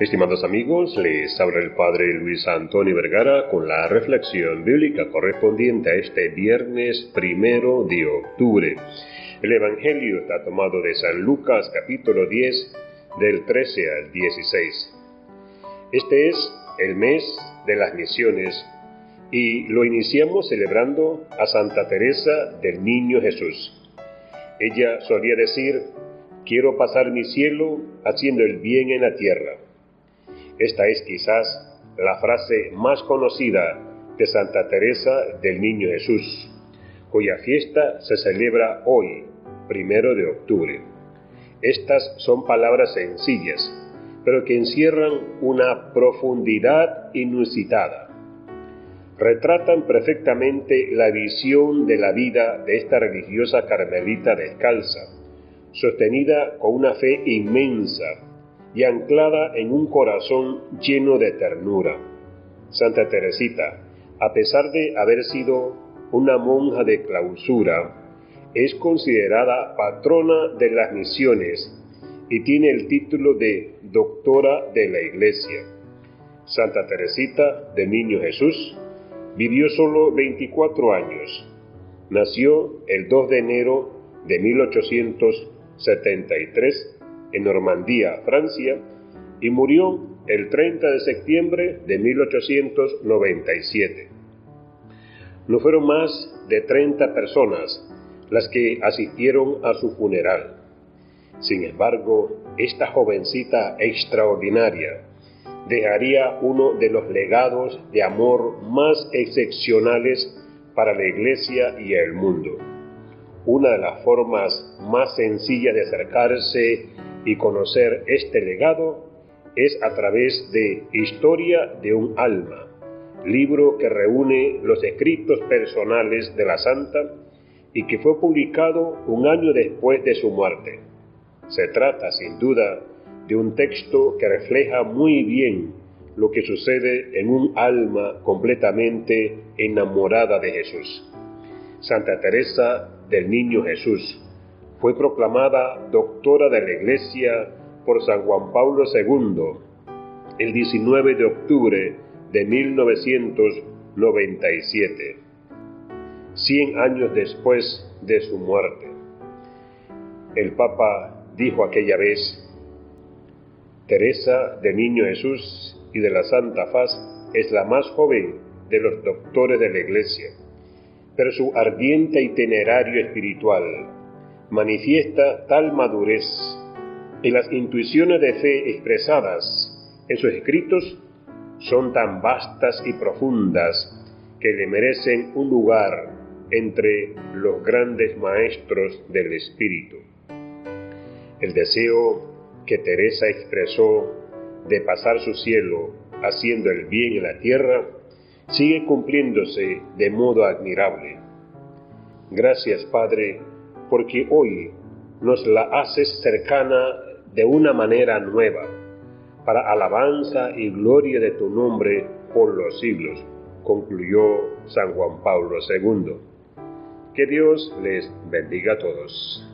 Estimados amigos, les habla el Padre Luis Antonio Vergara con la reflexión bíblica correspondiente a este viernes primero de octubre. El Evangelio está tomado de San Lucas capítulo 10 del 13 al 16. Este es el mes de las misiones y lo iniciamos celebrando a Santa Teresa del Niño Jesús. Ella solía decir, quiero pasar mi cielo haciendo el bien en la tierra. Esta es quizás la frase más conocida de Santa Teresa del Niño Jesús, cuya fiesta se celebra hoy, primero de octubre. Estas son palabras sencillas, pero que encierran una profundidad inusitada. Retratan perfectamente la visión de la vida de esta religiosa carmelita descalza, sostenida con una fe inmensa y anclada en un corazón lleno de ternura. Santa Teresita, a pesar de haber sido una monja de clausura, es considerada patrona de las misiones y tiene el título de doctora de la Iglesia. Santa Teresita de Niño Jesús vivió solo 24 años. Nació el 2 de enero de 1873 en Normandía, Francia, y murió el 30 de septiembre de 1897. No fueron más de 30 personas las que asistieron a su funeral. Sin embargo, esta jovencita extraordinaria dejaría uno de los legados de amor más excepcionales para la Iglesia y el mundo. Una de las formas más sencillas de acercarse y conocer este legado es a través de Historia de un alma, libro que reúne los escritos personales de la santa y que fue publicado un año después de su muerte. Se trata, sin duda, de un texto que refleja muy bien lo que sucede en un alma completamente enamorada de Jesús. Santa Teresa del Niño Jesús fue proclamada doctora de la Iglesia por San Juan Pablo II el 19 de octubre de 1997, cien años después de su muerte. El Papa dijo aquella vez, Teresa de Niño Jesús y de la Santa Faz es la más joven de los doctores de la Iglesia, pero su ardiente itinerario espiritual manifiesta tal madurez y las intuiciones de fe expresadas en sus escritos son tan vastas y profundas que le merecen un lugar entre los grandes maestros del espíritu. El deseo que Teresa expresó de pasar su cielo haciendo el bien en la tierra sigue cumpliéndose de modo admirable. Gracias, Padre, porque hoy nos la haces cercana de una manera nueva, para alabanza y gloria de tu nombre por los siglos, concluyó San Juan Pablo II. Que Dios les bendiga a todos.